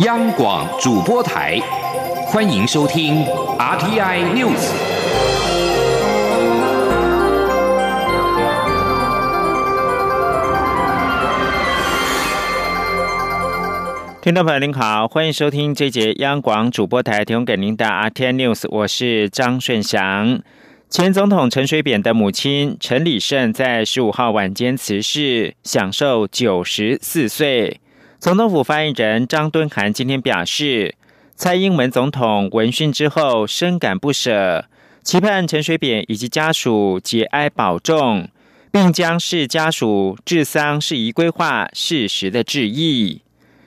央广主播台，欢迎收听 RTI News。听众朋友您好，欢迎收听这节央广主播台提供给您的 RTI News，我是张顺祥。前总统陈水扁的母亲陈李胜在十五号晚间辞世，享受九十四岁。总统府发言人张敦涵今天表示，蔡英文总统闻讯之后深感不舍，期盼陈水扁以及家属节哀保重，并将视家属治丧事宜规划适时的致意。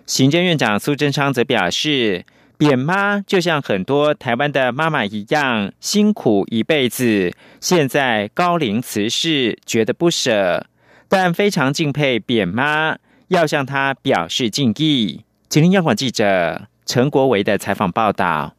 行政院长苏贞昌则表示，扁妈就像很多台湾的妈妈一样辛苦一辈子，现在高龄辞世，觉得不舍，但非常敬佩扁妈。要向他表示敬意。吉林央广记者陈国维的采访报道。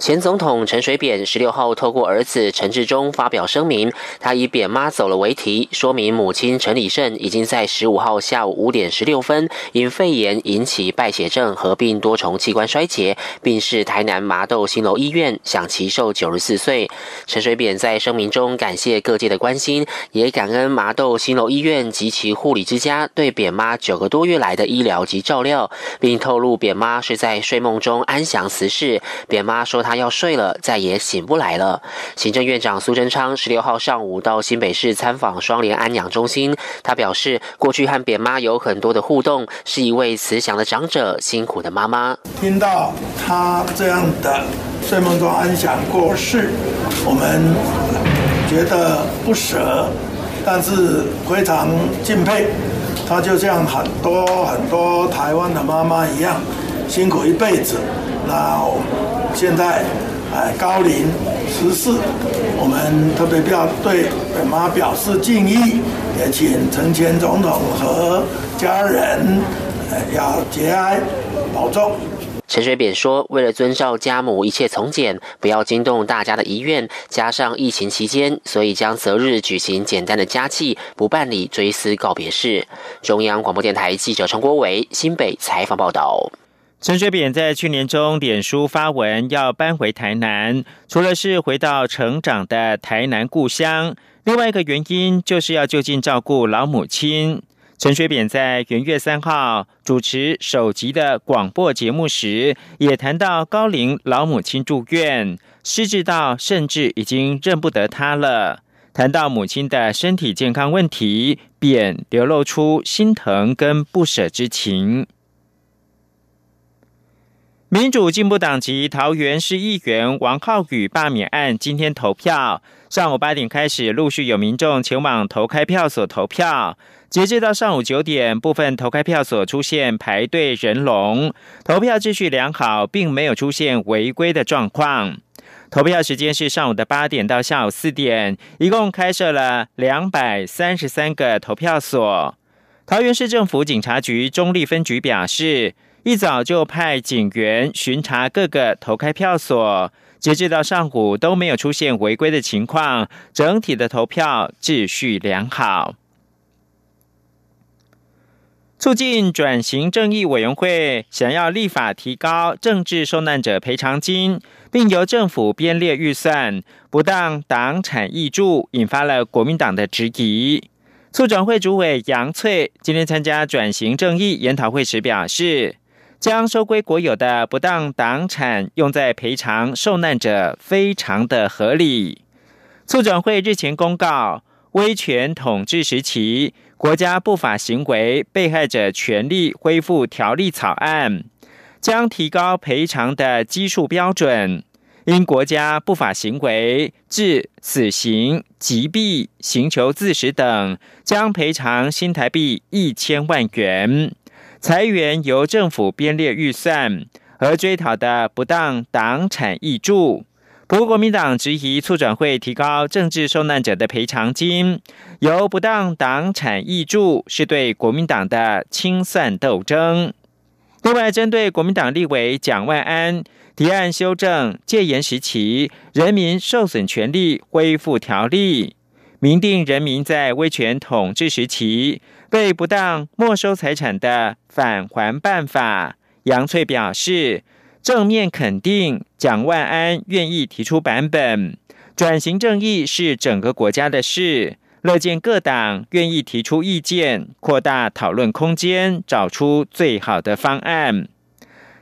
前总统陈水扁十六号透过儿子陈志忠发表声明，他以“扁妈走了”为题，说明母亲陈李胜已经在十五号下午五点十六分因肺炎引起败血症合并多重器官衰竭，病逝台南麻豆新楼医院，享其寿九十四岁。陈水扁在声明中感谢各界的关心，也感恩麻豆新楼医院及其护理之家对扁妈九个多月来的医疗及照料，并透露扁妈是在睡梦中安详辞世。扁妈说他。他要睡了，再也醒不来了。行政院长苏贞昌十六号上午到新北市参访双联安养中心，他表示，过去和扁妈有很多的互动，是一位慈祥的长者，辛苦的妈妈。听到他这样的睡梦中安详过世，我们觉得不舍，但是非常敬佩。他就像很多很多台湾的妈妈一样，辛苦一辈子。那现在，哎，高龄十四，我们特别要对本妈表示敬意，也请陈前总统和家人，要节哀保重。陈水扁说：“为了遵照家母一切从简，不要惊动大家的遗愿，加上疫情期间，所以将择日举行简单的家祭，不办理追思告别式。”中央广播电台记者陈国伟新北采访报道。陈水扁在去年中点书发文要搬回台南，除了是回到成长的台南故乡，另外一个原因就是要就近照顾老母亲。陈水扁在元月三号主持首集的广播节目时，也谈到高龄老母亲住院，失智到甚至已经认不得他了。谈到母亲的身体健康问题，便流露出心疼跟不舍之情。民主进步党籍桃园市议员王浩宇罢免案今天投票，上午八点开始，陆续有民众前往投开票所投票。截至到上午九点，部分投开票所出现排队人龙，投票秩序良好，并没有出现违规的状况。投票时间是上午的八点到下午四点，一共开设了两百三十三个投票所。桃园市政府警察局中立分局表示。一早就派警员巡查各个投开票所，截至到上午都没有出现违规的情况，整体的投票秩序良好。促进转型正义委员会想要立法提高政治受难者赔偿金，并由政府编列预算，不当党产益助，引发了国民党的质疑。促转会主委杨翠今天参加转型正义研讨会时表示。将收归国有的不当党产用在赔偿受难者，非常的合理。促转会日前公告，威权统治时期国家不法行为被害者权利恢复条例草案，将提高赔偿的基数标准，因国家不法行为致死刑、疾病、刑求自死等，将赔偿新台币一千万元。裁员由政府编列预算，而追讨的不当党产益助。不过，国民党质疑促转会提高政治受难者的赔偿金，由不当党产益助是对国民党的清算斗争。另外，针对国民党立委蒋万安提案修正戒严时期人民受损权利恢复条例，明定人民在威权统治时期。被不当没收财产的返还办法，杨翠表示，正面肯定蒋万安愿意提出版本，转型正义是整个国家的事，乐见各党愿意提出意见，扩大讨论空间，找出最好的方案。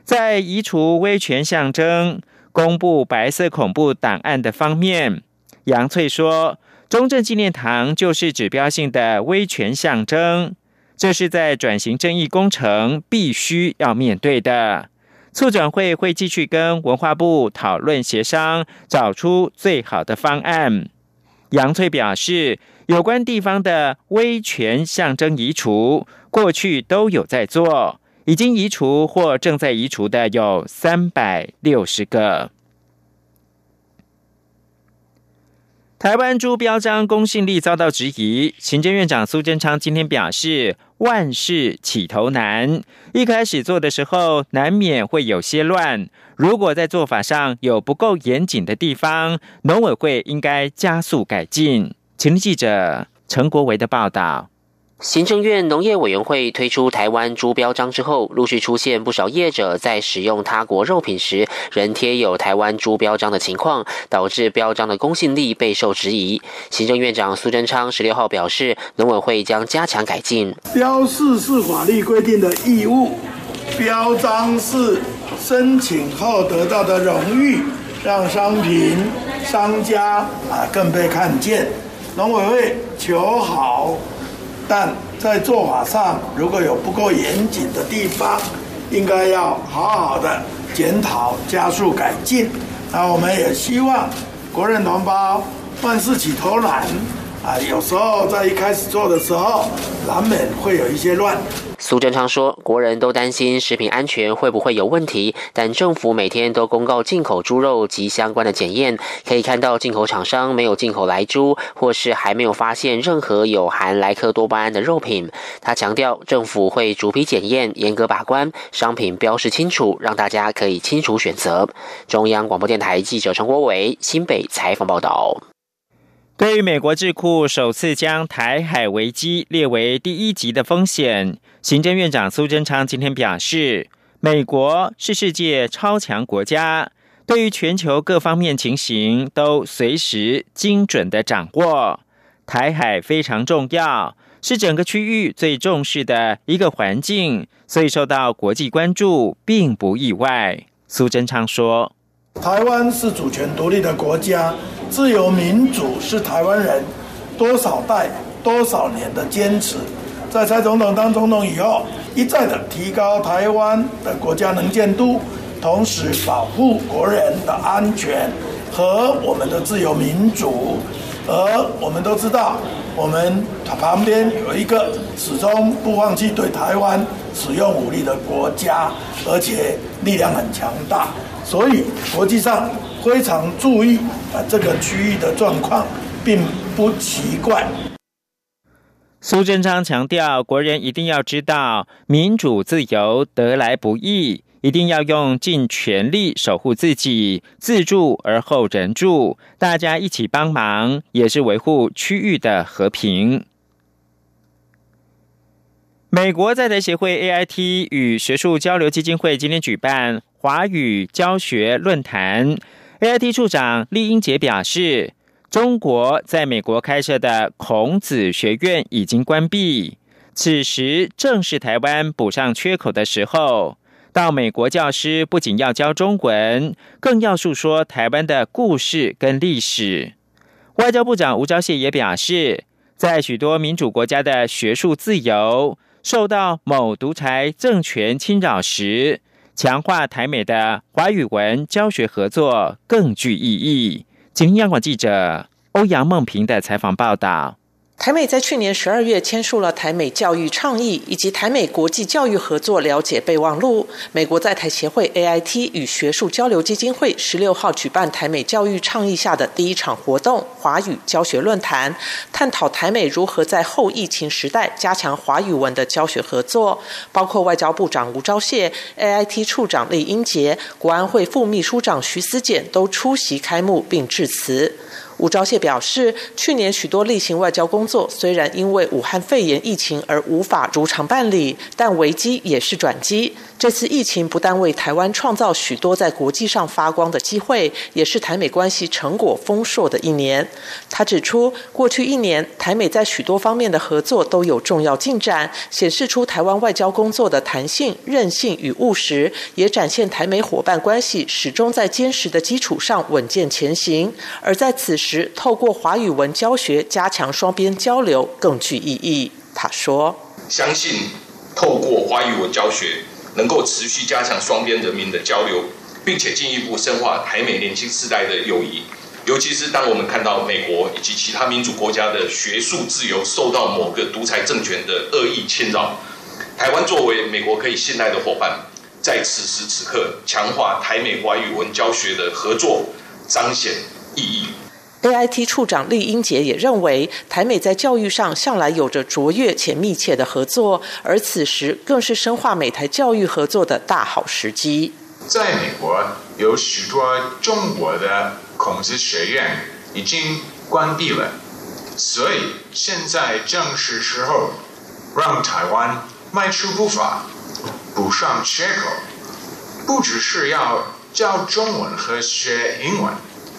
在移除威权象征、公布白色恐怖档案的方面，杨翠说。中正纪念堂就是指标性的威权象征，这是在转型正义工程必须要面对的。促转会会继续跟文化部讨论协商，找出最好的方案。杨翠表示，有关地方的威权象征移除，过去都有在做，已经移除或正在移除的有三百六十个。台湾猪标章公信力遭到质疑，行政院长苏贞昌今天表示，万事起头难，一开始做的时候难免会有些乱，如果在做法上有不够严谨的地方，农委会应该加速改进。请记者陈国维的报道。行政院农业委员会推出台湾猪标章之后，陆续出现不少业者在使用他国肉品时仍贴有台湾猪标章的情况，导致标章的公信力备受质疑。行政院长苏贞昌十六号表示，农委会将加强改进。标示是法律规定的义务，标章是申请后得到的荣誉，让商品商家啊更被看见。农委会求好。但在做法上，如果有不够严谨的地方，应该要好好的检讨、加速改进。那我们也希望国人同胞万事起头难啊，有时候在一开始做的时候，难免会有一些乱。苏贞昌说：“国人都担心食品安全会不会有问题，但政府每天都公告进口猪肉及相关的检验，可以看到进口厂商没有进口来猪，或是还没有发现任何有含莱克多巴胺的肉品。”他强调，政府会逐批检验，严格把关，商品标示清楚，让大家可以清楚选择。中央广播电台记者陈国伟新北采访报道。对于美国智库首次将台海危机列为第一级的风险，行政院长苏贞昌今天表示，美国是世界超强国家，对于全球各方面情形都随时精准的掌握。台海非常重要，是整个区域最重视的一个环境，所以受到国际关注并不意外。苏贞昌说。台湾是主权独立的国家，自由民主是台湾人多少代、多少年的坚持。在蔡总统当总统以后，一再的提高台湾的国家能见度，同时保护国人的安全和我们的自由民主。而我们都知道，我们旁边有一个始终不放弃对台湾使用武力的国家，而且力量很强大。所以国际上非常注意啊这个区域的状况，并不奇怪。苏贞昌强调，国人一定要知道，民主自由得来不易，一定要用尽全力守护自己，自助而后人助，大家一起帮忙，也是维护区域的和平。美国在台协会 AIT 与学术交流基金会今天举办。华语教学论坛，AIT 处长厉英杰表示，中国在美国开设的孔子学院已经关闭，此时正是台湾补上缺口的时候。到美国教师不仅要教中文，更要述说台湾的故事跟历史。外交部长吴钊燮也表示，在许多民主国家的学术自由受到某独裁政权侵扰时，强化台美的华语文教学合作更具意义。请央广记者欧阳梦平的采访报道。台美在去年十二月签署了台美教育倡议以及台美国际教育合作了解备忘录。美国在台协会 AIT 与学术交流基金会十六号举办台美教育倡议下的第一场活动——华语教学论坛，探讨台美如何在后疫情时代加强华语文的教学合作。包括外交部长吴钊燮、AIT 处长李英杰、国安会副秘书长徐思俭都出席开幕并致辞。吴钊燮表示，去年许多例行外交工作虽然因为武汉肺炎疫情而无法如常办理，但危机也是转机。这次疫情不但为台湾创造许多在国际上发光的机会，也是台美关系成果丰硕的一年。他指出，过去一年台美在许多方面的合作都有重要进展，显示出台湾外交工作的弹性、韧性与务实，也展现台美伙伴关系始终在坚实的基础上稳健前行。而在此时，透过华语文教学加强双边交流更具意义。他说：“相信透过华语文教学。”能够持续加强双边人民的交流，并且进一步深化台美年轻世代的友谊。尤其是当我们看到美国以及其他民主国家的学术自由受到某个独裁政权的恶意侵扰，台湾作为美国可以信赖的伙伴，在此时此刻强化台美华语文教学的合作，彰显意义。AIT 处长厉英杰也认为，台美在教育上向来有着卓越且密切的合作，而此时更是深化美台教育合作的大好时机。在美国，有许多中国的孔子学院已经关闭了，所以现在正是时候让台湾迈出步伐，补上缺口。不只是要教中文和学英文，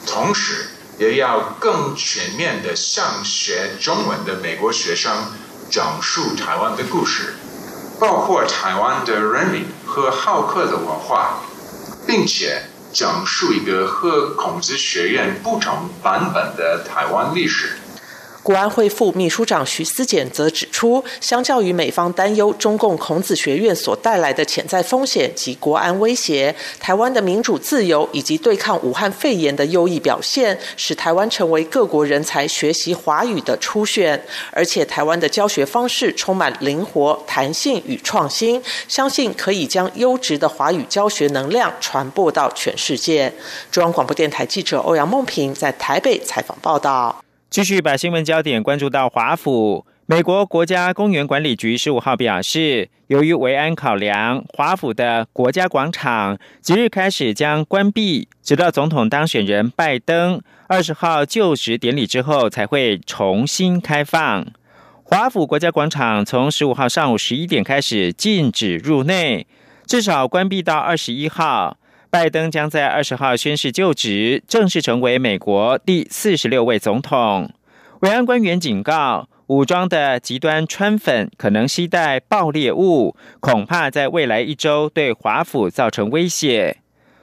同时。也要更全面的向学中文的美国学生讲述台湾的故事，包括台湾的人民和好客的文化，并且讲述一个和孔子学院不同版本的台湾历史。国安会副秘书长徐思俭则指出，相较于美方担忧中共孔子学院所带来的潜在风险及国安威胁，台湾的民主自由以及对抗武汉肺炎的优异表现，使台湾成为各国人才学习华语的初选。而且，台湾的教学方式充满灵活、弹性与创新，相信可以将优质的华语教学能量传播到全世界。中央广播电台记者欧阳梦平在台北采访报道。继续把新闻焦点关注到华府，美国国家公园管理局十五号表示，由于维安考量，华府的国家广场即日开始将关闭，直到总统当选人拜登二十号就职典礼之后才会重新开放。华府国家广场从十五号上午十一点开始禁止入内，至少关闭到二十一号。拜登将在二十号宣誓就职，正式成为美国第四十六位总统。维安官员警告，武装的极端川粉可能携带爆裂物，恐怕在未来一周对华府造成威胁。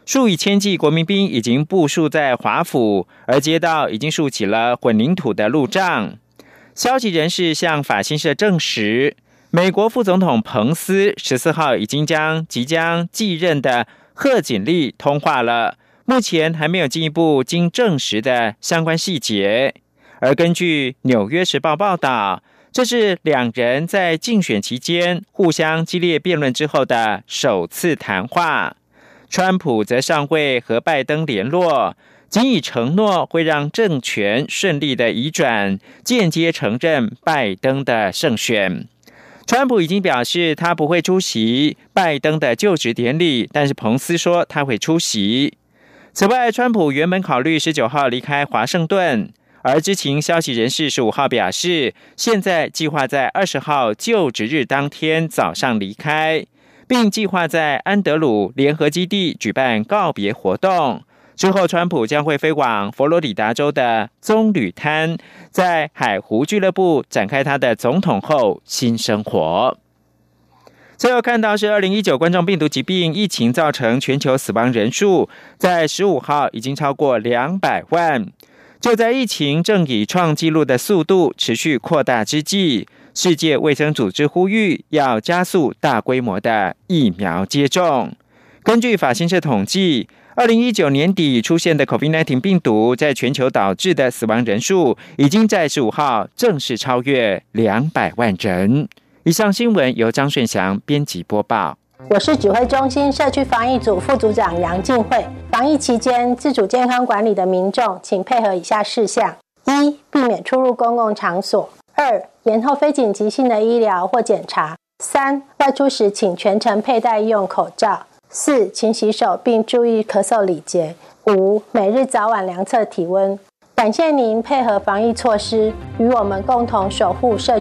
数以千计国民兵已经部署在华府，而街道已经竖起了混凝土的路障。消息人士向法新社证实，美国副总统彭斯十四号已经将即将继任的。贺锦丽通话了，目前还没有进一步经证实的相关细节。而根据《纽约时报》报道，这是两人在竞选期间互相激烈辩论之后的首次谈话。川普则尚未和拜登联络，仅以承诺会让政权顺利的移转，间接承认拜登的胜选。川普已经表示他不会出席拜登的就职典礼，但是彭斯说他会出席。此外，川普原本考虑十九号离开华盛顿，而知情消息人士十五号表示，现在计划在二十号就职日当天早上离开，并计划在安德鲁联合基地举办告别活动。之后，川普将会飞往佛罗里达州的棕榈滩，在海湖俱乐部展开他的总统后新生活。最后看到是二零一九冠状病毒疾病疫情造成全球死亡人数，在十五号已经超过两百万。就在疫情正以创纪录的速度持续扩大之际，世界卫生组织呼吁要加速大规模的疫苗接种。根据法新社统计。二零一九年底出现的 COVID-19 病毒，在全球导致的死亡人数，已经在十五号正式超越两百万人。以上新闻由张顺祥编辑播报。我是指挥中心社区防疫组副组长杨静慧。防疫期间，自主健康管理的民众，请配合以下事项：一、避免出入公共场所；二、延后非紧急性的医疗或检查；三、外出时请全程佩戴医用口罩。四，勤洗手并注意咳嗽礼节。五，每日早晚量测体温。感谢您配合防疫措施，与我们共同守护社